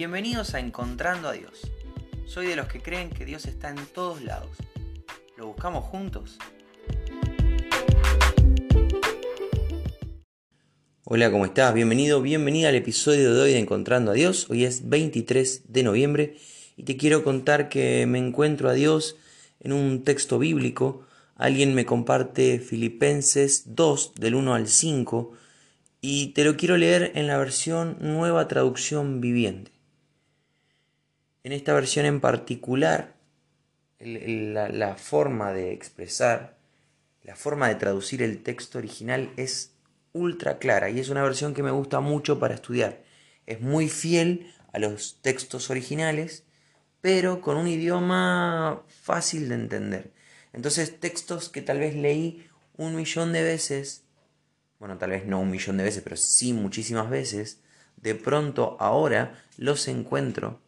Bienvenidos a Encontrando a Dios. Soy de los que creen que Dios está en todos lados. ¿Lo buscamos juntos? Hola, ¿cómo estás? Bienvenido, bienvenida al episodio de hoy de Encontrando a Dios. Hoy es 23 de noviembre y te quiero contar que me encuentro a Dios en un texto bíblico. Alguien me comparte Filipenses 2 del 1 al 5 y te lo quiero leer en la versión nueva traducción viviente. En esta versión en particular, la, forma de expresar, la forma de traducir el texto original es ultra clara y es una versión que me gusta mucho para estudiar. Es muy fiel a los textos originales, pero con un idioma fácil de entender. Entonces textos que tal vez leí un millón de veces, bueno, tal vez no un millón de veces, pero sí muchísimas veces, de pronto ahora los encuentro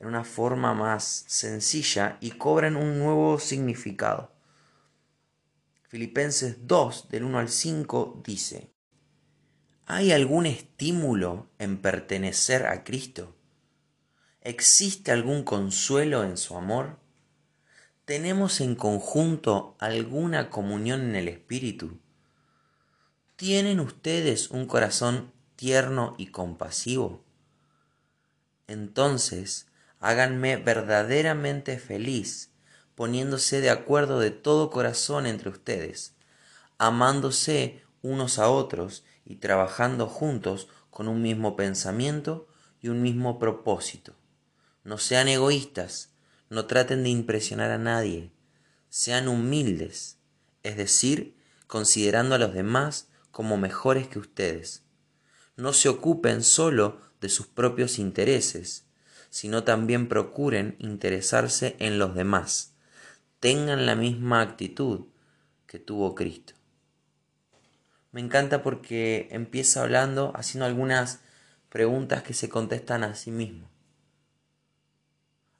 en una forma más sencilla y cobran un nuevo significado. Filipenses 2, del 1 al 5, dice, ¿Hay algún estímulo en pertenecer a Cristo? ¿Existe algún consuelo en su amor? ¿Tenemos en conjunto alguna comunión en el Espíritu? ¿Tienen ustedes un corazón tierno y compasivo? Entonces, háganme verdaderamente feliz, poniéndose de acuerdo de todo corazón entre ustedes, amándose unos a otros y trabajando juntos con un mismo pensamiento y un mismo propósito. No sean egoístas, no traten de impresionar a nadie, sean humildes, es decir, considerando a los demás como mejores que ustedes. No se ocupen solo de sus propios intereses, sino también procuren interesarse en los demás. Tengan la misma actitud que tuvo Cristo. Me encanta porque empieza hablando, haciendo algunas preguntas que se contestan a sí mismo.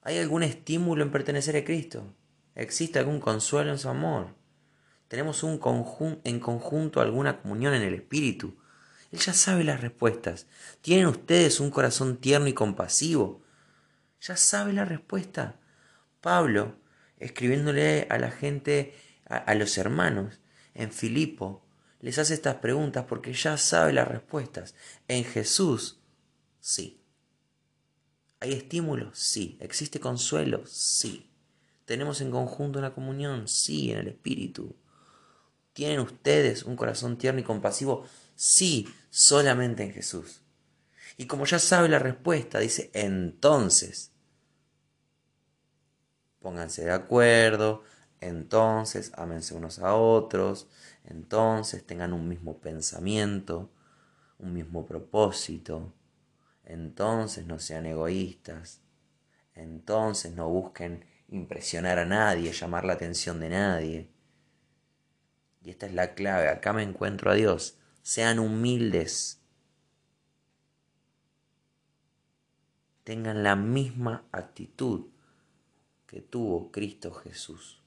¿Hay algún estímulo en pertenecer a Cristo? ¿Existe algún consuelo en su amor? ¿Tenemos un en conjunto alguna comunión en el Espíritu? Él ya sabe las respuestas. ¿Tienen ustedes un corazón tierno y compasivo? Ya sabe la respuesta. Pablo, escribiéndole a la gente, a, los hermanos en Filipo, les hace estas preguntas porque ya sabe las respuestas. En Jesús, sí. ¿Hay estímulos? Sí. ¿Existe consuelo? Sí. ¿Tenemos en conjunto una comunión? Sí, en el Espíritu. ¿Tienen ustedes un corazón tierno y compasivo? Sí, solamente en Jesús. Y como ya sabe la respuesta, dice, entonces, pónganse de acuerdo, entonces ámense unos a otros, entonces tengan un mismo pensamiento, un mismo propósito, entonces no sean egoístas, entonces no busquen impresionar a nadie, llamar la atención de nadie. Y esta es la clave, acá me encuentro a Dios, sean humildes tengan la misma actitud que tuvo Cristo Jesús.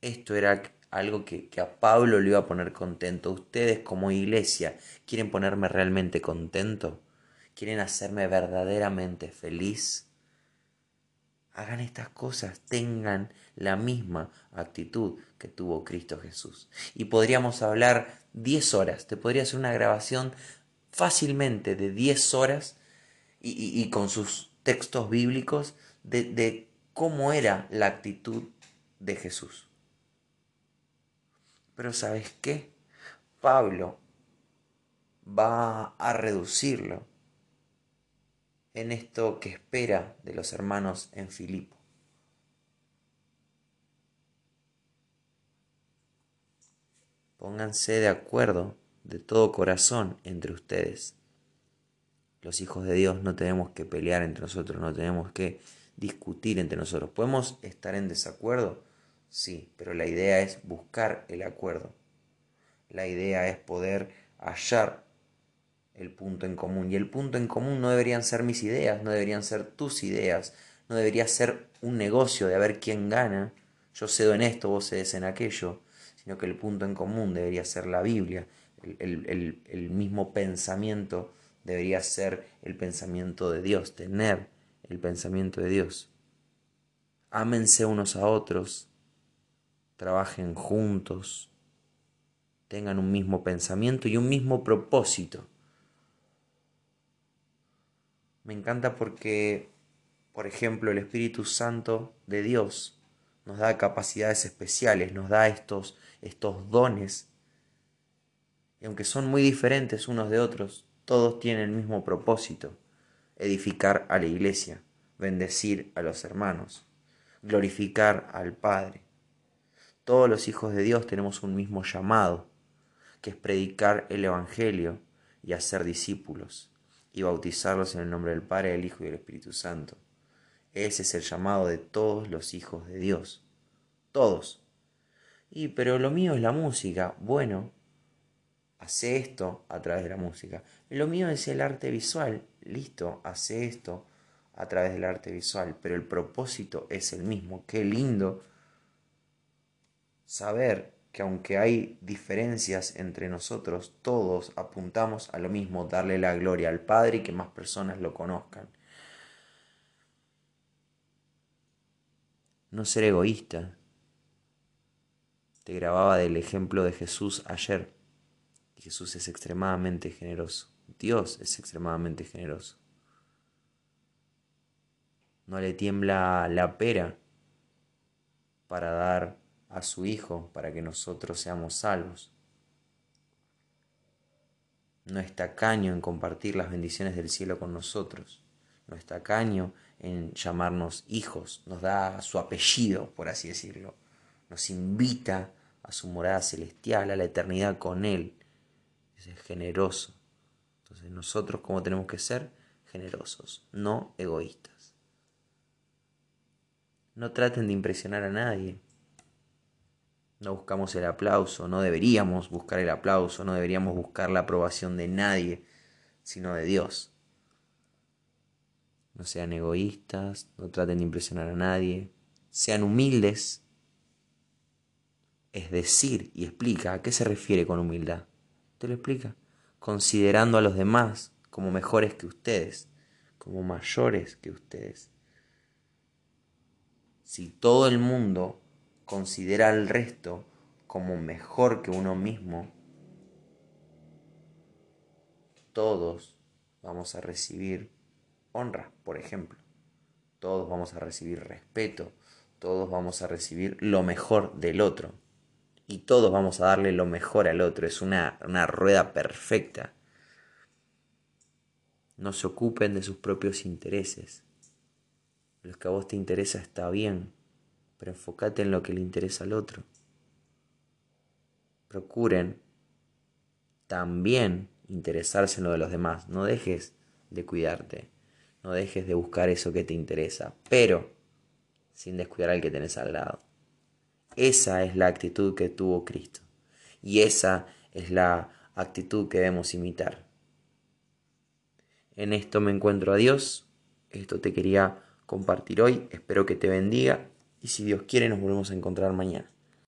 Esto era algo que, a Pablo le iba a poner contento. Ustedes como iglesia quieren ponerme realmente contento, quieren hacerme verdaderamente feliz. Hagan estas cosas, tengan la misma actitud que tuvo Cristo Jesús. Y podríamos hablar 10 horas, te podría hacer una grabación fácilmente de 10 horas y, con sus textos bíblicos de, de cómo era la actitud de Jesús. Pero ¿sabes qué? Pablo va a reducirlo en esto que espera de los hermanos en Filipo. Pónganse de acuerdo de todo corazón entre ustedes los hijos de Dios no tenemos que pelear entre nosotros, no tenemos que discutir entre nosotros. ¿Podemos estar en desacuerdo? Sí, pero la idea es buscar el acuerdo. La idea es poder hallar el punto en común. Y el punto en común no deberían ser mis ideas, no deberían ser tus ideas, no debería ser un negocio de a ver quién gana. Yo cedo en esto, vos cedes en aquello, sino que el punto en común debería ser la Biblia, el, el mismo pensamiento debería ser el pensamiento de Dios, tener el pensamiento de Dios. Ámense unos a otros, trabajen juntos, tengan un mismo pensamiento y un mismo propósito. Me encanta porque, por ejemplo, el Espíritu Santo de Dios nos da capacidades especiales, nos da estos, estos dones. Y aunque son muy diferentes unos de otros, todos tienen el mismo propósito, edificar a la iglesia, bendecir a los hermanos, glorificar al Padre. Todos los hijos de Dios tenemos un mismo llamado, que es predicar el Evangelio y hacer discípulos y bautizarlos en el nombre del Padre, del Hijo y del Espíritu Santo. Ese es el llamado de todos los hijos de Dios. Todos. Y pero lo mío es la música. Bueno, hace esto a través de la música. Lo mío es el arte visual. Listo, hace esto a través del arte visual. Pero el propósito es el mismo. Qué lindo saber que aunque hay diferencias entre nosotros, todos apuntamos a lo mismo, darle la gloria al Padre y que más personas lo conozcan. No ser egoísta. Te grababa del ejemplo de Jesús ayer. Jesús es extremadamente generoso. Dios es extremadamente generoso. No le tiembla la pera para dar a su Hijo para que nosotros seamos salvos. No está caño en compartir las bendiciones del cielo con nosotros. No está caño en llamarnos hijos. Nos da su apellido, por así decirlo. Nos invita a su morada celestial, a la eternidad con Él. Es generoso. Entonces nosotros, ¿cómo tenemos que ser? Generosos, no egoístas. No traten de impresionar a nadie. No buscamos el aplauso, no deberíamos buscar el aplauso, no deberíamos buscar la aprobación de nadie, sino de Dios. No sean egoístas, no traten de impresionar a nadie, sean humildes. Es decir, y explica a qué se refiere con humildad. Te lo explica. Considerando a los demás como mejores que ustedes, como mayores que ustedes. Si todo el mundo considera al resto como mejor que uno mismo, todos vamos a recibir honra, por ejemplo. Todos vamos a recibir respeto, todos vamos a recibir lo mejor del otro. Y todos vamos a darle lo mejor al otro. Es una, una rueda perfecta. No se ocupen de sus propios intereses. Lo que a vos te interesa está bien, pero enfócate en lo que le interesa al otro. Procuren también interesarse en lo de los demás. No dejes de cuidarte, no dejes de buscar eso que te interesa, pero sin descuidar al que tenés al lado. Esa es la actitud que tuvo Cristo y esa es la actitud que debemos imitar. En esto me encuentro a Dios, esto te quería compartir hoy, espero que te bendiga y si Dios quiere nos volvemos a encontrar mañana.